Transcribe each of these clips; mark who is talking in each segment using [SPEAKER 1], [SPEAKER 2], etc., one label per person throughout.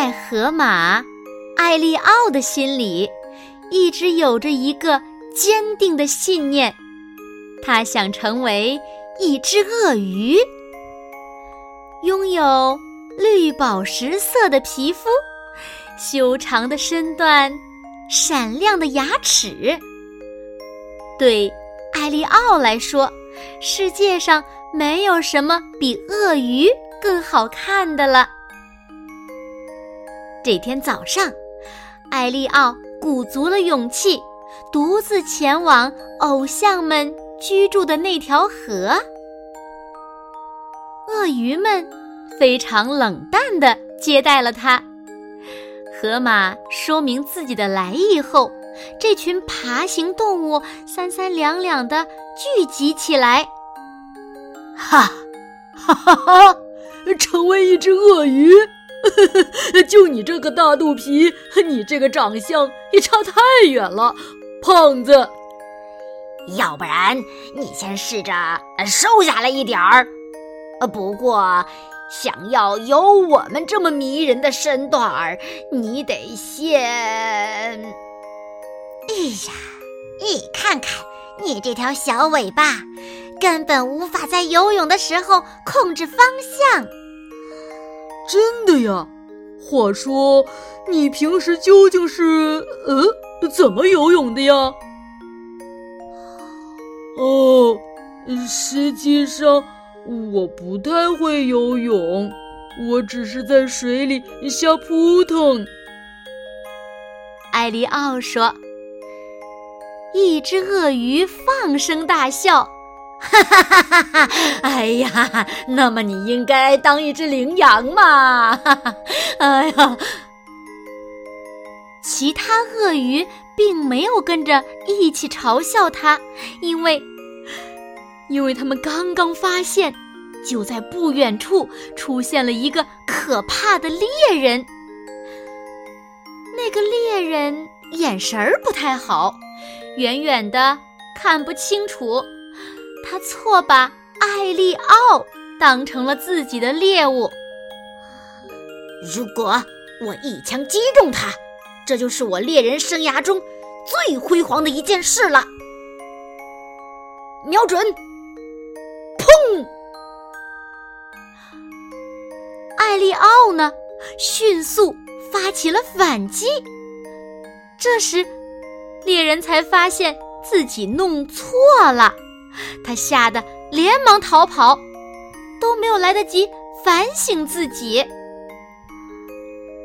[SPEAKER 1] 在河马艾利奥的心里，一直有着一个坚定的信念：他想成为一只鳄鱼，拥有绿宝石色的皮肤、修长的身段、闪亮的牙齿。对艾利奥来说，世界上没有什么比鳄鱼更好看的了。这天早上，艾利奥鼓足了勇气，独自前往偶像们居住的那条河。鳄鱼们非常冷淡地接待了他。河马说明自己的来意后，这群爬行动物三三两两地聚集起来。
[SPEAKER 2] 哈，哈哈哈！成为一只鳄鱼。就你这个大肚皮，你这个长相也差太远了，胖子。
[SPEAKER 3] 要不然你先试着瘦下来一点儿。呃不过，想要有我们这么迷人的身段儿，你得先……哎
[SPEAKER 4] 呀，你看看你这条小尾巴，根本无法在游泳的时候控制方向。
[SPEAKER 2] 真的呀？话说，你平时究竟是呃怎么游泳的呀？哦，实际上我不太会游泳，我只是在水里瞎扑腾。
[SPEAKER 1] 艾利奥说：“一只鳄鱼放声大笑。”
[SPEAKER 3] 哈哈哈哈哈！哎呀，那么你应该当一只羚羊嘛！哈哈，哎呀，
[SPEAKER 1] 其他鳄鱼并没有跟着一起嘲笑他，因为，因为他们刚刚发现，就在不远处出现了一个可怕的猎人。那个猎人眼神儿不太好，远远的看不清楚。他错把艾利奥当成了自己的猎物。
[SPEAKER 3] 如果我一枪击中他，这就是我猎人生涯中最辉煌的一件事了。瞄准，砰！
[SPEAKER 1] 艾利奥呢，迅速发起了反击。这时，猎人才发现自己弄错了。他吓得连忙逃跑，都没有来得及反省自己。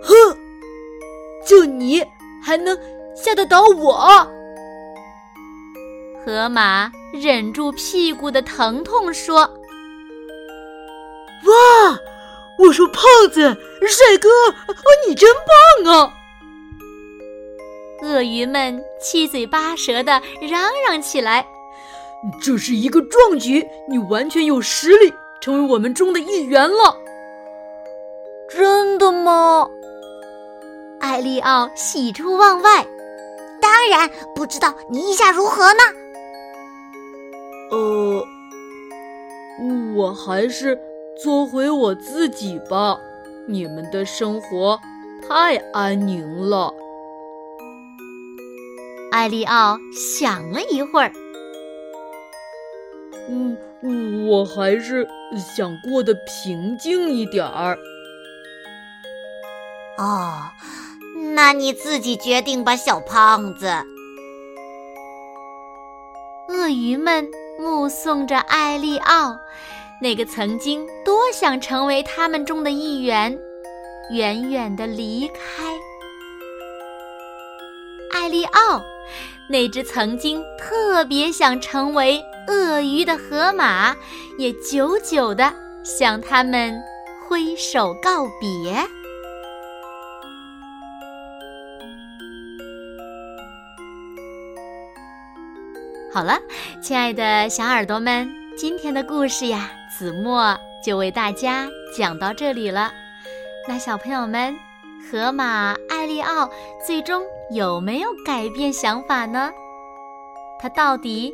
[SPEAKER 2] 哼，就你还能吓得倒我？
[SPEAKER 1] 河马忍住屁股的疼痛说：“
[SPEAKER 2] 哇，我说胖子帅哥，你真棒啊！”
[SPEAKER 1] 鳄鱼们七嘴八舌的嚷嚷起来。
[SPEAKER 2] 这是一个壮举，你完全有实力成为我们中的一员了。
[SPEAKER 4] 真的吗？
[SPEAKER 1] 艾利奥喜出望外。
[SPEAKER 4] 当然，不知道你意下如何呢？
[SPEAKER 2] 呃，我还是做回我自己吧。你们的生活太安宁了。
[SPEAKER 1] 艾利奥想了一会儿。
[SPEAKER 2] 嗯，我还是想过得平静一点儿。
[SPEAKER 4] 哦，那你自己决定吧，小胖子。
[SPEAKER 1] 鳄鱼们目送着艾利奥，那个曾经多想成为他们中的一员，远远的离开。艾利奥，那只曾经特别想成为。鳄鱼的河马也久久地向他们挥手告别。好了，亲爱的小耳朵们，今天的故事呀，子墨就为大家讲到这里了。那小朋友们，河马艾利奥最终有没有改变想法呢？他到底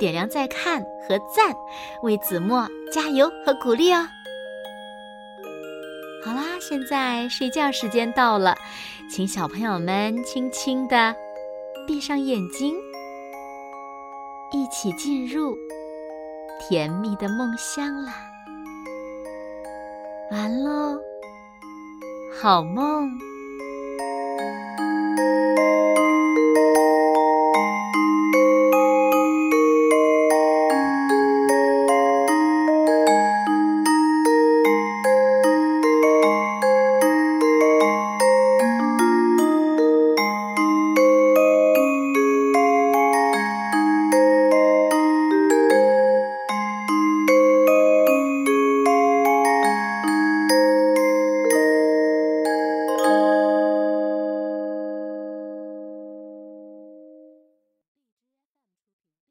[SPEAKER 1] 点亮再看和赞，为子墨加油和鼓励哦。好啦，现在睡觉时间到了，请小朋友们轻轻的闭上眼睛。一起进入甜蜜的梦乡啦！完喽，好梦。